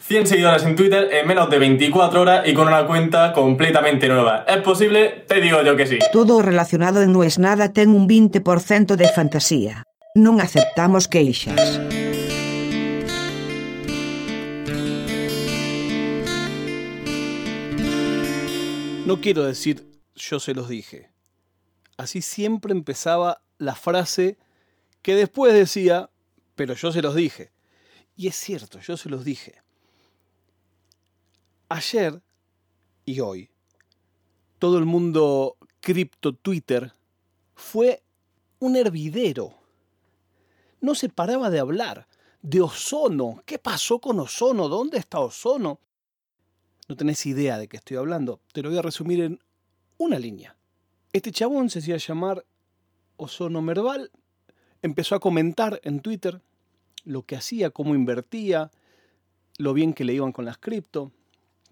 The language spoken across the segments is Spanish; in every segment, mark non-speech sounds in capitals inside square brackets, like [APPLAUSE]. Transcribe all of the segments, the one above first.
100 seguidores en Twitter en menos de 24 horas y con una cuenta completamente nueva. ¿Es posible? Te digo yo que sí. Todo relacionado en No es nada ten un 20% de fantasía. Non aceptamos queixas. No quiero decir yo se los dije. Así siempre empezaba la frase que después decía, pero yo se los dije. Y es cierto, yo se los dije. Ayer y hoy, todo el mundo cripto Twitter fue un hervidero. No se paraba de hablar de Ozono. ¿Qué pasó con Ozono? ¿Dónde está Ozono? No tenés idea de qué estoy hablando. Te lo voy a resumir en una línea. Este chabón se hacía llamar Ozono Merval. Empezó a comentar en Twitter lo que hacía, cómo invertía, lo bien que le iban con las cripto,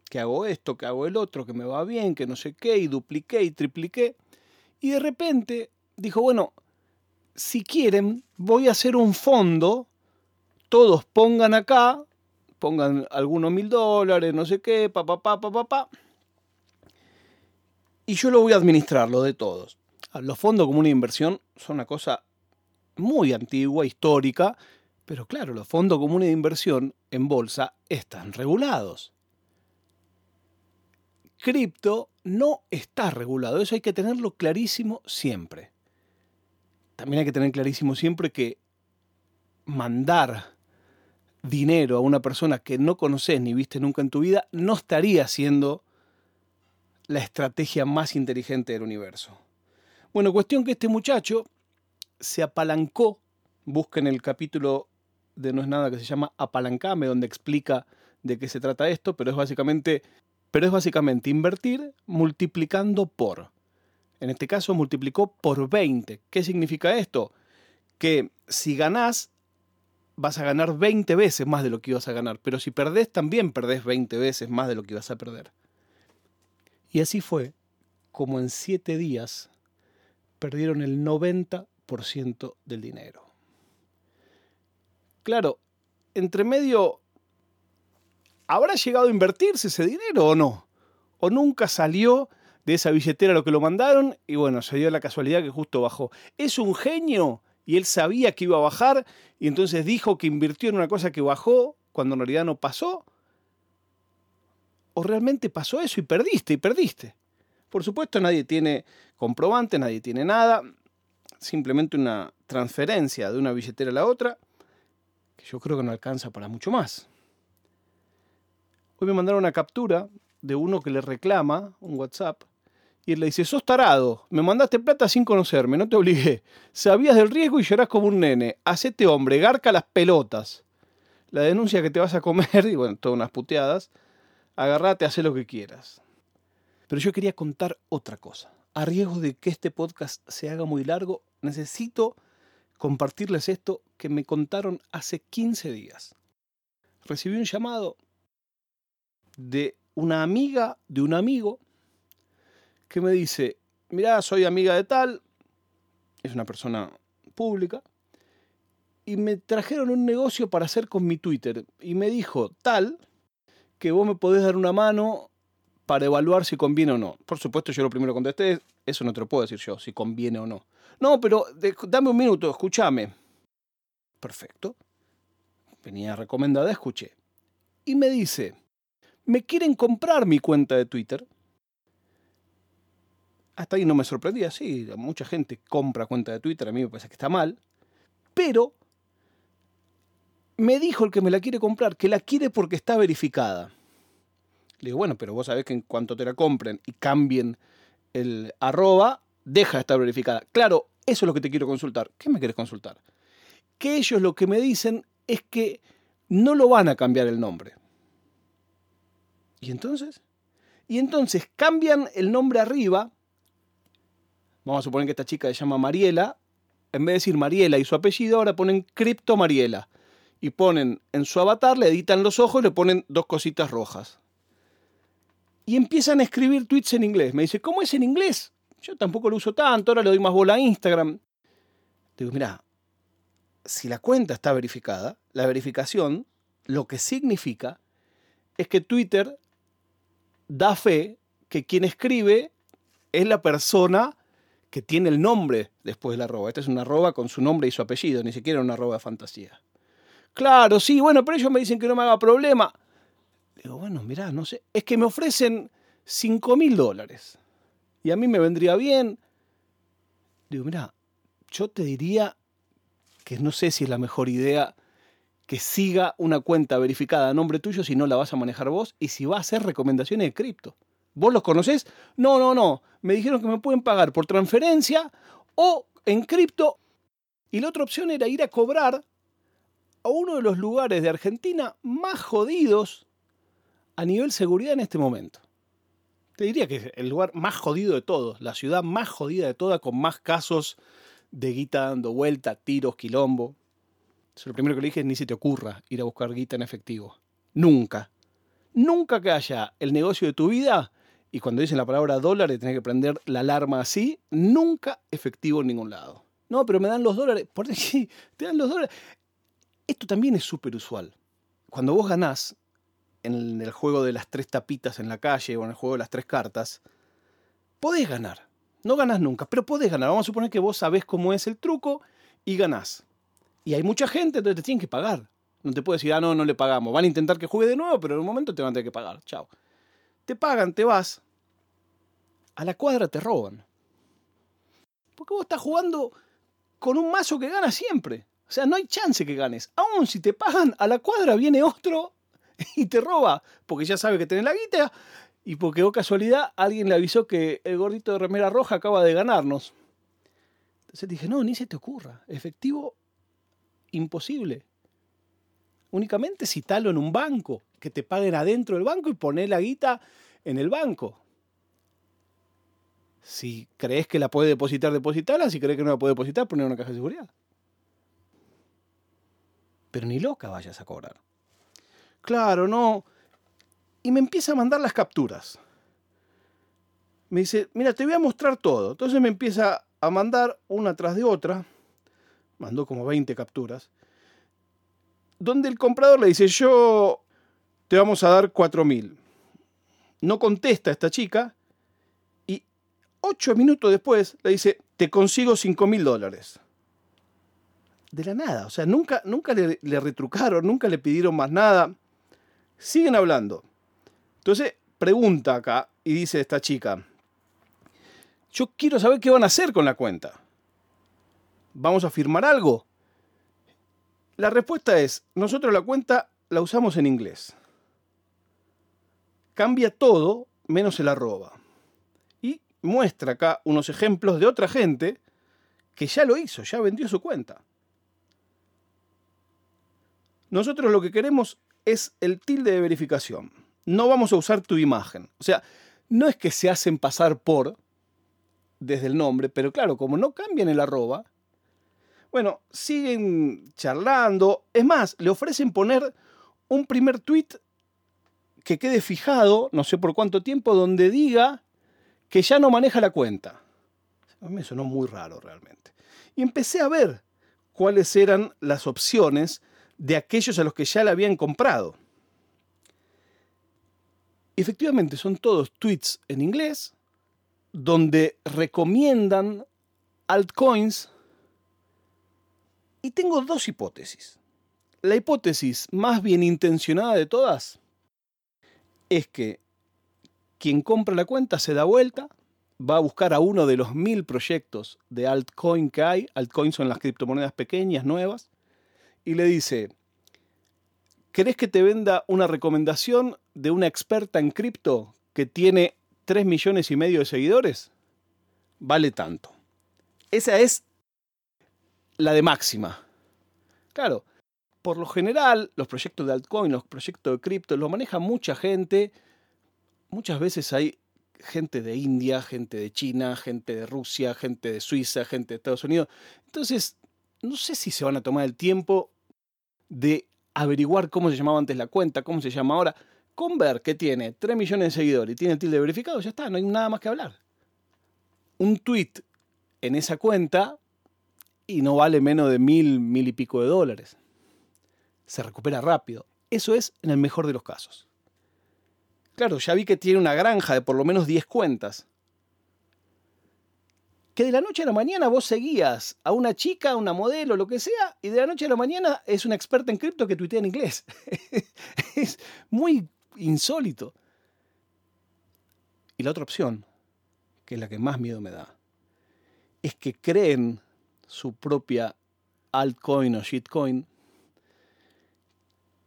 que hago esto, que hago el otro, que me va bien, que no sé qué, y dupliqué y tripliqué. Y de repente dijo, bueno, si quieren, voy a hacer un fondo, todos pongan acá pongan algunos mil dólares, no sé qué, pa, pa, pa, pa, pa, pa. Y yo lo voy a administrar, lo de todos. Los fondos como una inversión son una cosa muy antigua, histórica, pero claro, los fondos comunes de inversión en bolsa están regulados. Cripto no está regulado, eso hay que tenerlo clarísimo siempre. También hay que tener clarísimo siempre que mandar dinero a una persona que no conoces ni viste nunca en tu vida, no estaría siendo la estrategia más inteligente del universo. Bueno, cuestión que este muchacho se apalancó, busquen el capítulo de No es nada que se llama Apalancame, donde explica de qué se trata esto, pero es básicamente, pero es básicamente invertir multiplicando por. En este caso multiplicó por 20. ¿Qué significa esto? Que si ganás vas a ganar 20 veces más de lo que ibas a ganar, pero si perdés también perdés 20 veces más de lo que ibas a perder. Y así fue como en 7 días perdieron el 90% del dinero. Claro, entre medio, ¿habrá llegado a invertirse ese dinero o no? ¿O nunca salió de esa billetera lo que lo mandaron y bueno, se dio la casualidad que justo bajó? ¿Es un genio? y él sabía que iba a bajar y entonces dijo que invirtió en una cosa que bajó cuando en realidad no pasó? ¿O realmente pasó eso y perdiste y perdiste? Por supuesto nadie tiene comprobante, nadie tiene nada, simplemente una transferencia de una billetera a la otra, que yo creo que no alcanza para mucho más. Hoy me mandaron una captura de uno que le reclama un WhatsApp y él le dice, sos tarado, me mandaste plata sin conocerme, no te obligué. Sabías del riesgo y llorás como un nene. Hacete hombre, garca las pelotas. La denuncia que te vas a comer, [LAUGHS] y bueno, todas unas puteadas, agarrate, haz lo que quieras. Pero yo quería contar otra cosa. A riesgo de que este podcast se haga muy largo, necesito compartirles esto que me contaron hace 15 días. Recibí un llamado de una amiga de un amigo que me dice, mirá, soy amiga de tal, es una persona pública, y me trajeron un negocio para hacer con mi Twitter. Y me dijo, tal, que vos me podés dar una mano para evaluar si conviene o no. Por supuesto, yo lo primero contesté, eso no te lo puedo decir yo, si conviene o no. No, pero dame un minuto, escúchame. Perfecto. Venía recomendada, escuché. Y me dice, ¿me quieren comprar mi cuenta de Twitter? hasta ahí no me sorprendía, sí, mucha gente compra cuenta de Twitter, a mí me parece que está mal, pero me dijo el que me la quiere comprar que la quiere porque está verificada. Le digo, bueno, pero vos sabés que en cuanto te la compren y cambien el arroba, deja de estar verificada. Claro, eso es lo que te quiero consultar. ¿Qué me quieres consultar? Que ellos lo que me dicen es que no lo van a cambiar el nombre. ¿Y entonces? Y entonces cambian el nombre arriba Vamos a suponer que esta chica se llama Mariela. En vez de decir Mariela y su apellido, ahora ponen Cripto Mariela. Y ponen en su avatar, le editan los ojos le ponen dos cositas rojas. Y empiezan a escribir tweets en inglés. Me dice, ¿cómo es en inglés? Yo tampoco lo uso tanto, ahora le doy más bola a Instagram. Digo, mira, si la cuenta está verificada, la verificación lo que significa es que Twitter da fe que quien escribe es la persona que tiene el nombre después de la arroba. Esta es una arroba con su nombre y su apellido, ni siquiera una arroba de fantasía. Claro, sí, bueno, pero ellos me dicen que no me haga problema. Digo, bueno, mirá, no sé, es que me ofrecen 5 mil dólares y a mí me vendría bien. Digo, mirá, yo te diría que no sé si es la mejor idea que siga una cuenta verificada a nombre tuyo si no la vas a manejar vos y si va a hacer recomendaciones de cripto. ¿Vos los conocés? No, no, no. Me dijeron que me pueden pagar por transferencia o en cripto. Y la otra opción era ir a cobrar a uno de los lugares de Argentina más jodidos a nivel seguridad en este momento. Te diría que es el lugar más jodido de todos, la ciudad más jodida de todas, con más casos de guita dando vuelta, tiros, quilombo. Lo primero que le dije es ni se te ocurra ir a buscar guita en efectivo. Nunca. Nunca que haya el negocio de tu vida y cuando dicen la palabra dólar tenés que prender la alarma así, nunca efectivo en ningún lado. No, pero me dan los dólares. ¿Por qué? Te dan los dólares. Esto también es súper usual. Cuando vos ganás en el juego de las tres tapitas en la calle o en el juego de las tres cartas, podés ganar. No ganás nunca, pero podés ganar. Vamos a suponer que vos sabés cómo es el truco y ganás. Y hay mucha gente, entonces te tienen que pagar. No te puedes decir, ah, no, no le pagamos. Van a intentar que juegue de nuevo, pero en un momento te van a tener que pagar. Chao. Te pagan, te vas. A la cuadra te roban. Porque vos estás jugando con un mazo que gana siempre. O sea, no hay chance que ganes. Aún si te pagan, a la cuadra viene otro [LAUGHS] y te roba. Porque ya sabe que tenés la guita y porque, o oh casualidad, alguien le avisó que el gordito de remera roja acaba de ganarnos. Entonces dije, no, ni se te ocurra. Efectivo, imposible. Únicamente si talo en un banco, que te paguen adentro del banco y poner la guita en el banco. Si crees que la puede depositar, depositarla. Si crees que no la puede depositar, poner una caja de seguridad pero ni loca vayas a cobrar. Claro, no. Y me empieza a mandar las capturas. Me dice, mira, te voy a mostrar todo. Entonces me empieza a mandar una tras de otra. Mandó como 20 capturas. Donde el comprador le dice, yo te vamos a dar 4.000. No contesta esta chica. Y ocho minutos después le dice, te consigo 5.000 dólares de la nada. O sea, nunca, nunca le, retrucaron, nunca le pidieron más nada. Siguen hablando. Entonces, pregunta acá y dice esta chica, yo quiero saber qué van a hacer con la cuenta. ¿Vamos a firmar algo? La respuesta es, nosotros la cuenta la usamos en inglés. Cambia todo menos el arroba. Y muestra acá unos ejemplos de otra gente que ya lo hizo, ya vendió su cuenta. Nosotros lo que queremos es el tilde de verificación. No vamos a usar tu imagen. O sea, no es que se hacen pasar por desde el nombre, pero claro, como no cambian el arroba, bueno, siguen charlando. Es más, le ofrecen poner un primer tweet que quede fijado, no sé por cuánto tiempo, donde diga que ya no maneja la cuenta. A mí me sonó muy raro realmente. Y empecé a ver cuáles eran las opciones de aquellos a los que ya la habían comprado. Efectivamente, son todos tweets en inglés donde recomiendan altcoins y tengo dos hipótesis. La hipótesis más bien intencionada de todas es que quien compra la cuenta se da vuelta, va a buscar a uno de los mil proyectos de altcoin que hay, altcoins son las criptomonedas pequeñas, nuevas, y le dice, ¿querés que te venda una recomendación de una experta en cripto que tiene 3 millones y medio de seguidores? Vale tanto. Esa es la de máxima. Claro, por lo general, los proyectos de altcoin, los proyectos de cripto, los maneja mucha gente. Muchas veces hay gente de India, gente de China, gente de Rusia, gente de Suiza, gente de Estados Unidos. Entonces, no sé si se van a tomar el tiempo de averiguar cómo se llamaba antes la cuenta, cómo se llama ahora. Conver, que tiene 3 millones de seguidores y tiene el tilde verificado, ya está, no hay nada más que hablar. Un tweet en esa cuenta y no vale menos de mil, mil y pico de dólares. Se recupera rápido. Eso es en el mejor de los casos. Claro, ya vi que tiene una granja de por lo menos 10 cuentas. Que de la noche a la mañana vos seguías a una chica, a una modelo, lo que sea, y de la noche a la mañana es una experta en cripto que tuitea en inglés. [LAUGHS] es muy insólito. Y la otra opción, que es la que más miedo me da, es que creen su propia altcoin o shitcoin,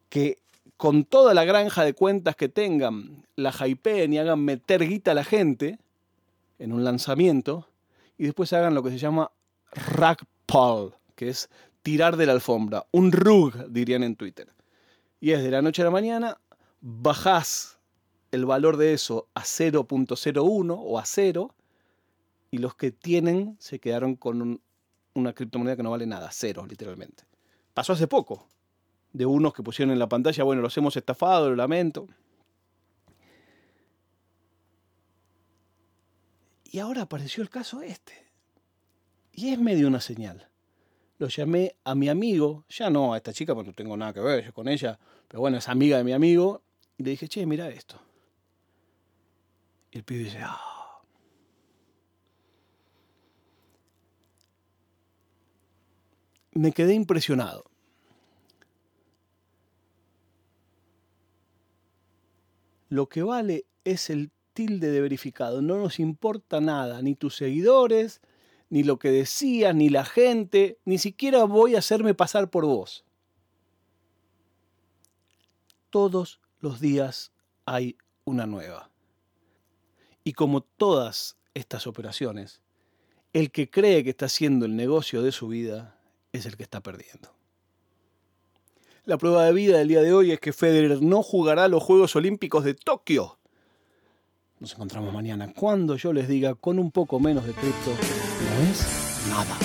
que con toda la granja de cuentas que tengan, la hypeen y hagan meter guita a la gente en un lanzamiento, y después hagan lo que se llama rug pull, que es tirar de la alfombra, un rug, dirían en Twitter. Y es de la noche a la mañana, bajás el valor de eso a 0.01 o a 0, y los que tienen se quedaron con un- una criptomoneda que no vale nada, cero, literalmente. Pasó hace poco, de unos que pusieron en la pantalla, bueno, los hemos estafado, lo lamento. Y ahora apareció el caso este. Y es medio una señal. Lo llamé a mi amigo, ya no a esta chica, porque no tengo nada que ver yo con ella, pero bueno, es amiga de mi amigo, y le dije, che, mira esto. Y el pibe dice, ah. Me quedé impresionado. Lo que vale es el tilde de verificado. No nos importa nada, ni tus seguidores, ni lo que decías, ni la gente, ni siquiera voy a hacerme pasar por vos. Todos los días hay una nueva. Y como todas estas operaciones, el que cree que está haciendo el negocio de su vida es el que está perdiendo. La prueba de vida del día de hoy es que Federer no jugará los Juegos Olímpicos de Tokio. Nos encontramos mañana cuando yo les diga con un poco menos de cripto no es nada.